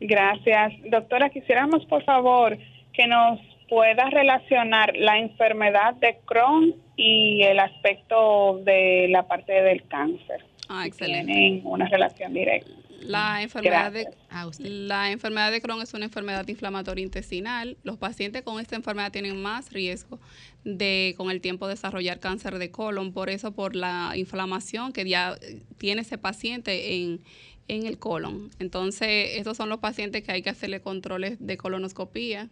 Gracias. Doctora, quisiéramos por favor que nos pueda relacionar la enfermedad de Crohn y el aspecto de la parte del cáncer. Ah, excelente. Tienen una relación directa. La enfermedad de la enfermedad de Crohn es una enfermedad inflamatoria intestinal. Los pacientes con esta enfermedad tienen más riesgo de con el tiempo desarrollar cáncer de colon, por eso por la inflamación que ya eh, tiene ese paciente en en el colon. Entonces, estos son los pacientes que hay que hacerle controles de colonoscopía.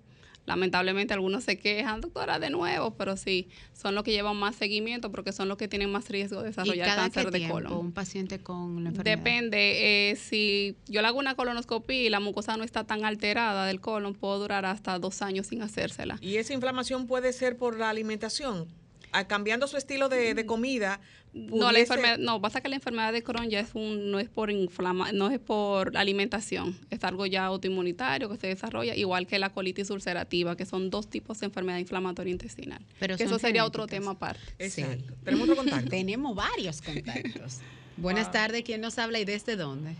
Lamentablemente algunos se quejan, doctora, de nuevo, pero sí, son los que llevan más seguimiento porque son los que tienen más riesgo de ¿Y desarrollar cada cáncer qué de tiempo colon. un paciente con la enfermedad? Depende, eh, si yo le hago una colonoscopia y la mucosa no está tan alterada del colon, puedo durar hasta dos años sin hacérsela. Y esa inflamación puede ser por la alimentación. A- cambiando su estilo de, de comida. No, la enfermedad, no, pasa que la enfermedad de Crohn ya es un, no es por inflama, no es por alimentación, es algo ya autoinmunitario que se desarrolla, igual que la colitis ulcerativa, que son dos tipos de enfermedad inflamatoria intestinal. Pero que eso sería otro tema aparte. Exacto. Tenemos otro contacto. Tenemos varios contactos. Buenas tardes, ¿quién nos habla y desde dónde?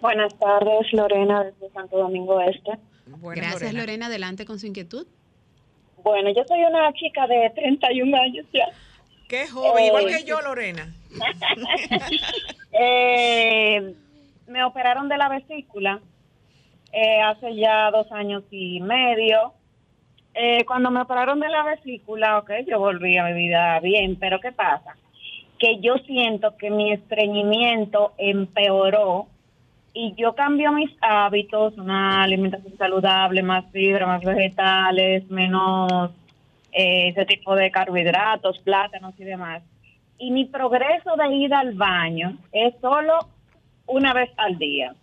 Buenas tardes, Lorena, desde Santo Domingo Este. Buenas, Gracias, Lorena. Adelante con su inquietud. Bueno, yo soy una chica de 31 años ya. Qué joven, igual Eh, que yo, Lorena. Eh, me operaron de la vesícula eh, hace ya dos años y medio. Eh, cuando me operaron de la vesícula, ok, yo volví a mi vida bien, pero ¿qué pasa? Que yo siento que mi estreñimiento empeoró y yo cambio mis hábitos, una alimentación saludable, más fibra, más vegetales, menos eh, ese tipo de carbohidratos, plátanos y demás. Y mi progreso de ir al baño es solo una vez al día.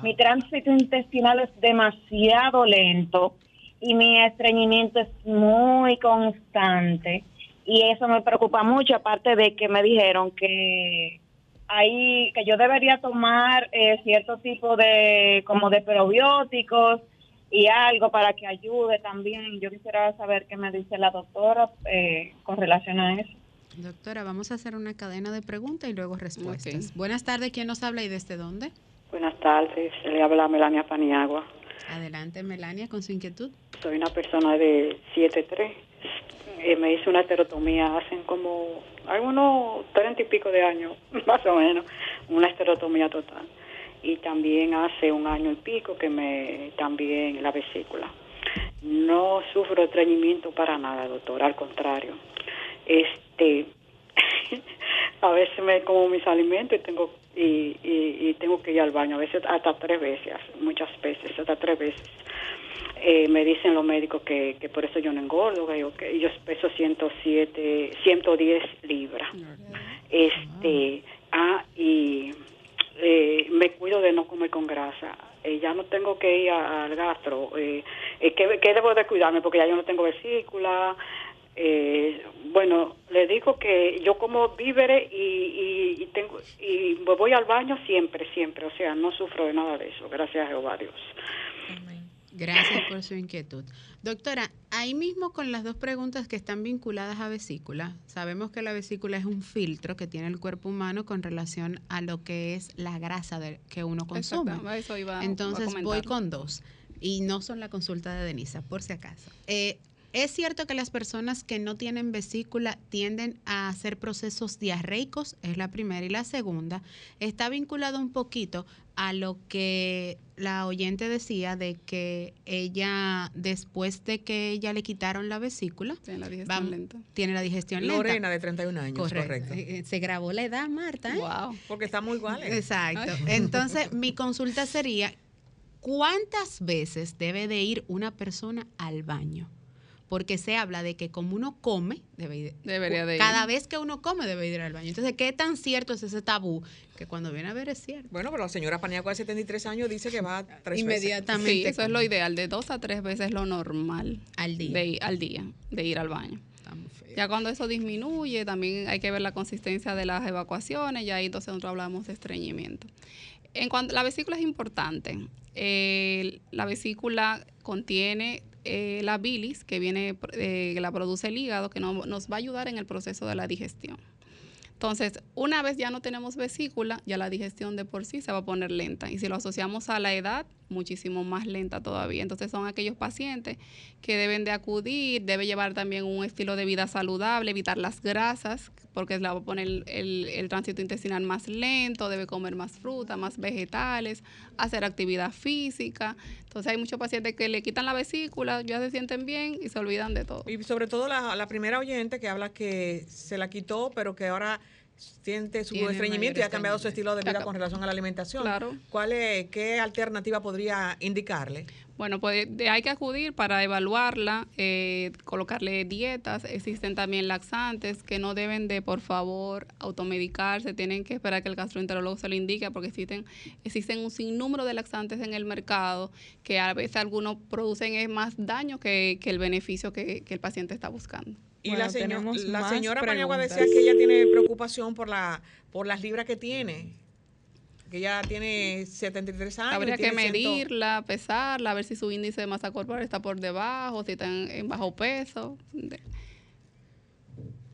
Mi tránsito intestinal es demasiado lento y mi estreñimiento es muy constante. y eso me preocupa mucho, aparte de que me dijeron que hay que yo debería tomar eh, cierto tipo de como de probióticos y algo para que ayude también. Yo quisiera saber qué me dice la doctora eh, con relación a eso. Doctora, vamos a hacer una cadena de preguntas y luego respuestas. Buenas tardes, ¿quién nos habla y desde dónde? Buenas tardes, le habla Melania Paniagua. Adelante, Melania, con su inquietud. Soy una persona de 7'3". Eh, me hice una esterotomía hace como algunos treinta y pico de años, más o menos, una esterotomía total. Y también hace un año y pico que me también la vesícula. No sufro estreñimiento para nada, doctor, al contrario. Este, a veces me como mis alimentos y tengo y, y, tengo que ir al baño, a veces hasta tres veces, muchas veces, hasta tres veces. Eh, me dicen los médicos que, que por eso yo no engordo, que yo, que yo peso 107, 110 libras. Este, ah, y eh, me cuido de no comer con grasa. Eh, ya no tengo que ir al gastro. Eh, ¿qué, ¿Qué debo de cuidarme? Porque ya yo no tengo vesícula, eh, bueno, le digo que yo como víveres y, y, tengo y voy al baño siempre, siempre, o sea, no sufro de nada de eso, gracias a Jehová Dios. Gracias por su inquietud. Doctora, ahí mismo con las dos preguntas que están vinculadas a vesícula, sabemos que la vesícula es un filtro que tiene el cuerpo humano con relación a lo que es la grasa de, que uno consume. Entonces voy con dos y no son la consulta de Denisa, por si acaso. Eh, es cierto que las personas que no tienen vesícula tienden a hacer procesos diarreicos, es la primera. Y la segunda está vinculado un poquito a lo que la oyente decía de que ella, después de que ella le quitaron la vesícula, tiene la digestión lenta. Tiene la digestión lenta. Lorena, de 31 años, correcto. Eh, eh, se grabó la edad, Marta. Wow, ¿eh? porque estamos iguales. Exacto. Entonces, mi consulta sería, ¿cuántas veces debe de ir una persona al baño? Porque se habla de que como uno come, debe Debería de cada vez que uno come debe ir al baño. Entonces, ¿qué tan cierto es ese tabú? Que cuando viene a ver es cierto. Bueno, pero la señora Paniagua de 73 años dice que va tres Inmediatamente. Sí, eso es lo ideal, de dos a tres veces lo normal. Al día. De, al día, de ir al baño. Ya cuando eso disminuye, también hay que ver la consistencia de las evacuaciones, ya ahí entonces nosotros hablamos de estreñimiento. En cuanto la vesícula es importante, eh, la vesícula contiene eh, la bilis que viene, eh, la produce el hígado, que nos va a ayudar en el proceso de la digestión. Entonces, una vez ya no tenemos vesícula, ya la digestión de por sí se va a poner lenta. Y si lo asociamos a la edad, muchísimo más lenta todavía. Entonces, son aquellos pacientes que deben de acudir, debe llevar también un estilo de vida saludable, evitar las grasas, porque la va a poner el, el tránsito intestinal más lento, debe comer más fruta, más vegetales, hacer actividad física. Entonces, hay muchos pacientes que le quitan la vesícula, ya se sienten bien y se olvidan de todo. Y sobre todo la, la primera oyente que habla que se la quitó, pero que ahora siente su estreñimiento y ha cambiado su estilo de vida con relación a la alimentación. Claro. ¿Cuál es, ¿Qué alternativa podría indicarle? Bueno, pues hay que acudir para evaluarla, eh, colocarle dietas. Existen también laxantes que no deben de, por favor, automedicarse. Tienen que esperar que el gastroenterólogo se lo indique porque existen, existen un sinnúmero de laxantes en el mercado que a veces algunos producen más daño que, el beneficio que el paciente está buscando. Y la, la señora Paniagua decía que ella tiene preocupación por la por las libras que tiene. Que ella tiene 73 años. Habría que medirla, pesarla, a ver si su índice de masa corporal está por debajo, si está en, bajo peso.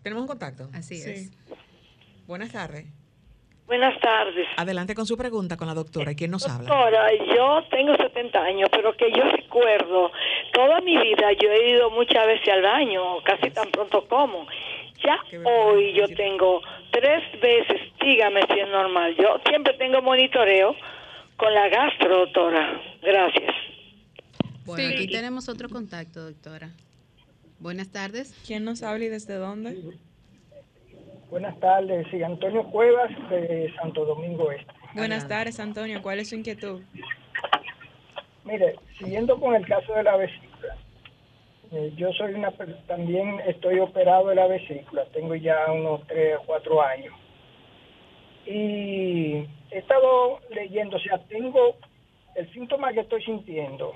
¿Tenemos un contacto? Así es. Buenas tardes. Buenas tardes. Adelante con su pregunta con la doctora. ¿Quién nos habla? Doctora, yo tengo 70 años, pero que yo recuerdo, toda mi vida yo he ido muchas veces al baño, casi tan pronto como. Ya hoy yo tengo tres veces, dígame si es normal. Yo siempre tengo monitoreo con la gastro, doctora. Gracias. Bueno, aquí tenemos otro contacto, doctora. Buenas tardes. ¿Quién nos habla y desde dónde? Buenas tardes, sí, Antonio Cuevas de Santo Domingo Este. Buenas tardes, Antonio, ¿cuál es su inquietud? Mire, siguiendo con el caso de la vesícula, eh, yo soy una, también estoy operado de la vesícula, tengo ya unos 3 o 4 años. Y he estado leyendo, o sea, tengo el síntoma que estoy sintiendo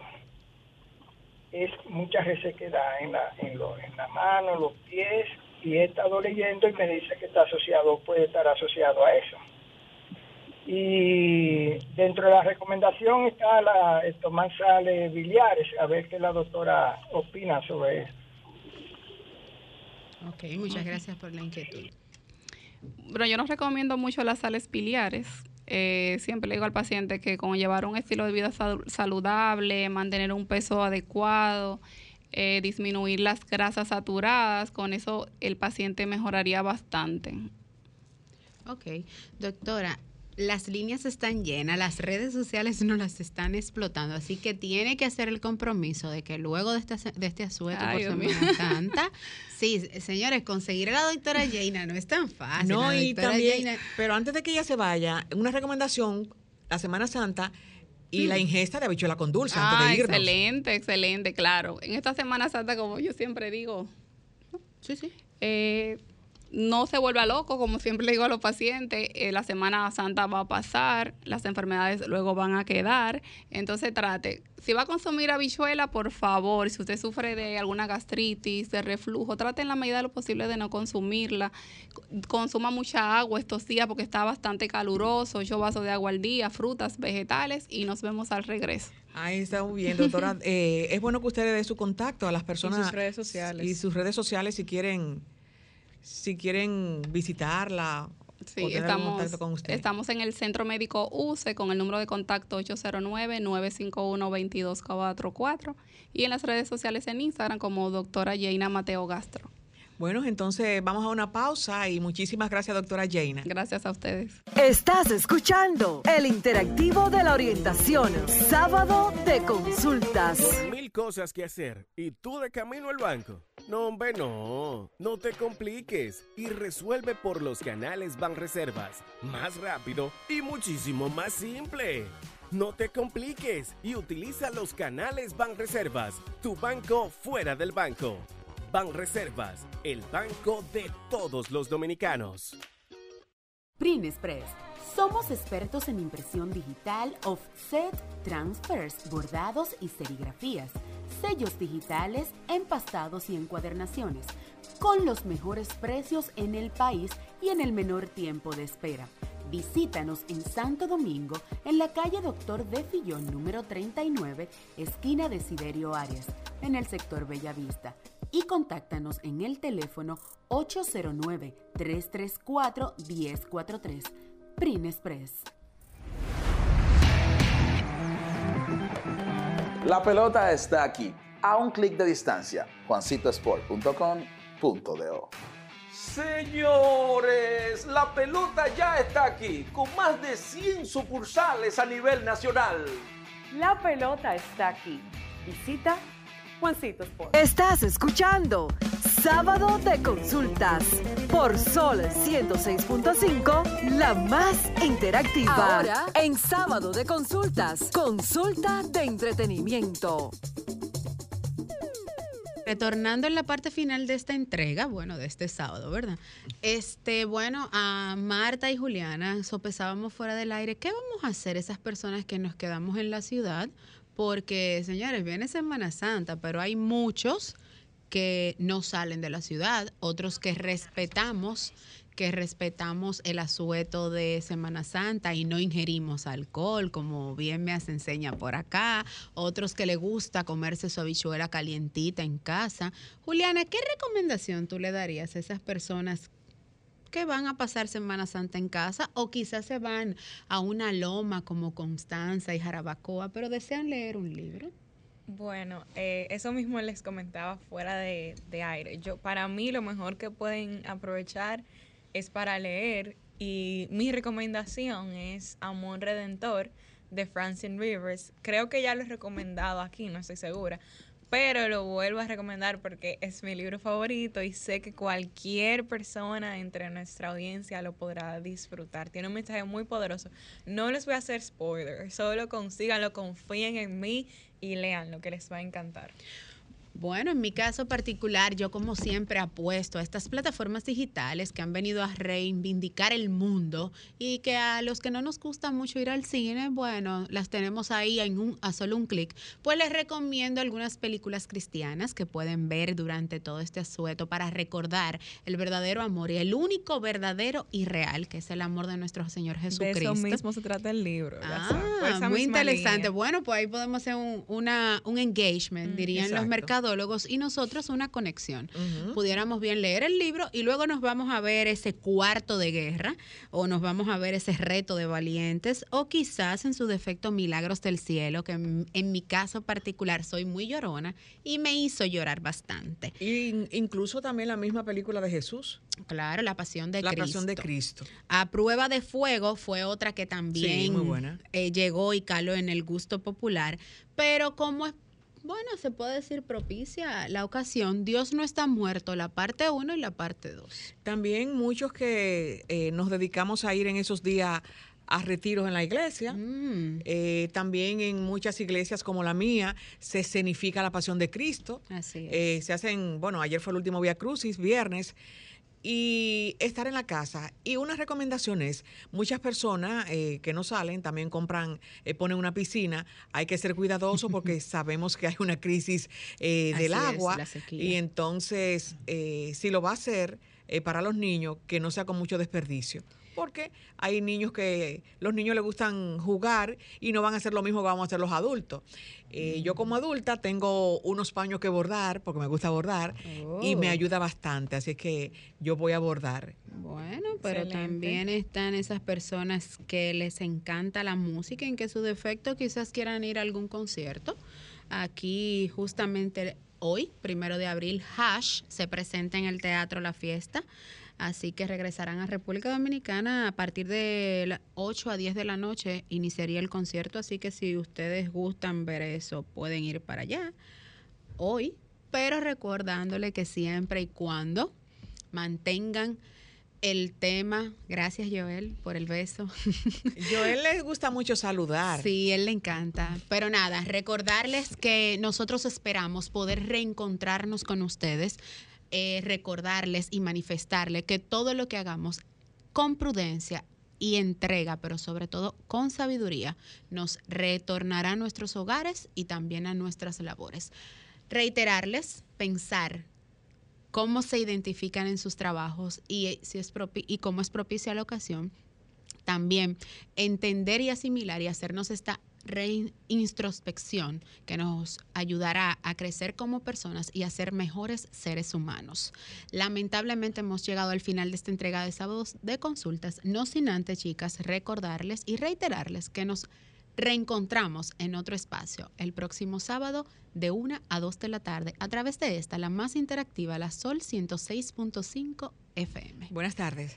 es mucha resequedad en la, en, en la mano, los pies y he estado leyendo y me dice que está asociado, puede estar asociado a eso. Y dentro de la recomendación está la, el tomar sales biliares, a ver qué la doctora opina sobre eso. Ok, muchas gracias por la inquietud. Bueno, yo no recomiendo mucho las sales biliares. Eh, siempre le digo al paciente que con llevar un estilo de vida sal- saludable, mantener un peso adecuado, eh, disminuir las grasas saturadas, con eso el paciente mejoraría bastante. Ok, doctora, las líneas están llenas, las redes sociales no las están explotando, así que tiene que hacer el compromiso de que luego de, esta, de este asueto Ay, por. Semana Santa, sí, señores, conseguir a la doctora Jaina no es tan fácil. No, y también, Jaina- pero antes de que ella se vaya, una recomendación, la Semana Santa y la ingesta de habichuela con dulce antes Ah, de irnos. excelente, excelente, claro. En esta Semana Santa, como yo siempre digo, sí, sí. No se vuelva loco, como siempre le digo a los pacientes, eh, la Semana Santa va a pasar, las enfermedades luego van a quedar, entonces trate, si va a consumir habichuela, por favor, si usted sufre de alguna gastritis, de reflujo, trate en la medida de lo posible de no consumirla, consuma mucha agua estos días porque está bastante caluroso, ocho vasos de agua al día, frutas, vegetales y nos vemos al regreso. Ahí está muy bien, doctora. Eh, es bueno que usted le dé su contacto a las personas. sus redes sociales. Y sus redes sociales si quieren, si quieren visitarla Sí, o tener algún estamos, contacto con usted. estamos en el Centro Médico UCE con el número de contacto 809-951-2244 y en las redes sociales en Instagram como doctora Jaina Mateo Gastro. Bueno, entonces vamos a una pausa y muchísimas gracias, doctora Jaina. Gracias a ustedes. Estás escuchando el interactivo de la orientación, sábado de consultas. Mil cosas que hacer y tú de camino al banco. No, hombre, no. No te compliques y resuelve por los canales Banreservas. Más rápido y muchísimo más simple. No te compliques y utiliza los canales Banreservas, tu banco fuera del banco. Banreservas, el banco de todos los dominicanos. Printexpress. Somos expertos en impresión digital, offset, transfers, bordados y serigrafías, sellos digitales, empastados y encuadernaciones, con los mejores precios en el país y en el menor tiempo de espera. Visítanos en Santo Domingo, en la calle Doctor de Fillón número 39, esquina de Siderio Arias, en el sector Bellavista. Y contáctanos en el teléfono 809-334-1043. Print Express. La pelota está aquí, a un clic de distancia. juancitosport.com.do Señores, la pelota ya está aquí, con más de 100 sucursales a nivel nacional. La pelota está aquí. Visita Juancito Sport. Estás escuchando Sábado de Consultas por Sol 106.5, la más interactiva. Ahora, en Sábado de Consultas, consulta de entretenimiento. Retornando en la parte final de esta entrega, bueno, de este sábado, ¿verdad? Este, bueno, a Marta y Juliana sopesábamos fuera del aire. ¿Qué vamos a hacer esas personas que nos quedamos en la ciudad? Porque, señores, viene Semana Santa, pero hay muchos que no salen de la ciudad, otros que respetamos, que respetamos el asueto de Semana Santa y no ingerimos alcohol, como bien me se enseña por acá, otros que le gusta comerse su habichuela calientita en casa. Juliana, ¿qué recomendación tú le darías a esas personas que van a pasar Semana Santa en casa o quizás se van a una loma como Constanza y Jarabacoa, pero desean leer un libro? Bueno, eh, eso mismo les comentaba fuera de, de aire. Yo, para mí, lo mejor que pueden aprovechar es para leer y mi recomendación es Amor Redentor de Francine Rivers. Creo que ya lo he recomendado aquí, no estoy segura, pero lo vuelvo a recomendar porque es mi libro favorito y sé que cualquier persona entre nuestra audiencia lo podrá disfrutar. Tiene un mensaje muy poderoso. No les voy a hacer spoiler, solo consíganlo, confíen en mí y leanlo, que les va a encantar. Bueno, en mi caso particular, yo como siempre apuesto a estas plataformas digitales que han venido a reivindicar el mundo y que a los que no nos gusta mucho ir al cine, bueno, las tenemos ahí en un, a solo un clic. Pues les recomiendo algunas películas cristianas que pueden ver durante todo este asueto para recordar el verdadero amor y el único verdadero y real, que es el amor de nuestro Señor Jesucristo. De eso mismo se trata el libro. Ah, muy interesante. Bueno, pues ahí podemos hacer un, una, un engagement, dirían los mercadólogos y nosotros una conexión. Pudiéramos bien leer el libro y luego nos vamos a ver ese cuarto de guerra o nos vamos a ver ese reto de valientes o quizás en su defecto Milagros del Cielo, que en, mi caso particular soy muy llorona y me hizo llorar bastante. Y incluso también la misma película de Jesús. Claro, La Pasión de la Cristo. La Pasión de Cristo. A Prueba de Fuego fue otra que también eh, llegó y caló en el gusto popular, pero como es bueno, se puede decir propicia la ocasión. Dios no está muerto, la parte 1 y la parte 2. También muchos que eh, nos dedicamos a ir en esos días a retiros en la iglesia. Mm. Eh, también en muchas iglesias como la mía se escenifica la pasión de Cristo. Así es. Eh, se hacen, bueno, ayer fue el último Via Crucis, viernes y estar en la casa. Y una recomendación es, muchas personas eh, que no salen también compran, eh, ponen una piscina. Hay que ser cuidadoso porque sabemos que hay una crisis eh, del agua. y entonces, si lo va a hacer para los niños, que no sea con mucho desperdicio porque hay niños que los niños les gustan jugar y no van a hacer lo mismo que vamos a hacer los adultos. Eh, yo como adulta tengo unos paños que bordar, porque me gusta bordar, y me oh. ayuda bastante, así que yo voy a bordar. Bueno, pero también están esas personas que les encanta la música, en que su defecto quizás quieran ir a algún concierto. Aquí justamente hoy, primero de abril, Hash se presenta en el Teatro La Fiesta. Así que regresarán a República Dominicana a partir de las 8 a 10 de la noche. Iniciaría el concierto, así que si ustedes gustan ver eso, pueden ir para allá hoy, pero recordándole que siempre y cuando mantengan el tema. Gracias, Joel, por el beso. Joel le gusta mucho saludar. Sí, él le encanta. Pero nada, recordarles que nosotros esperamos poder reencontrarnos con ustedes eh, recordarles y manifestarles que todo lo que hagamos con prudencia y entrega, pero sobre todo con sabiduría, nos retornará a nuestros hogares y también a nuestras labores. Reiterarles, pensar cómo se identifican en sus trabajos y, si es y cómo es propicia la ocasión. También entender y asimilar y hacernos esta reintrospección que nos ayudará a crecer como personas y a ser mejores seres humanos. Lamentablemente hemos llegado al final de esta entrega de sábados de consultas, no sin antes, chicas, recordarles y reiterarles que nos reencontramos en otro espacio el próximo sábado de 1 a 2 de la tarde a través de esta, la más interactiva, la Sol 106.5 FM. Buenas tardes.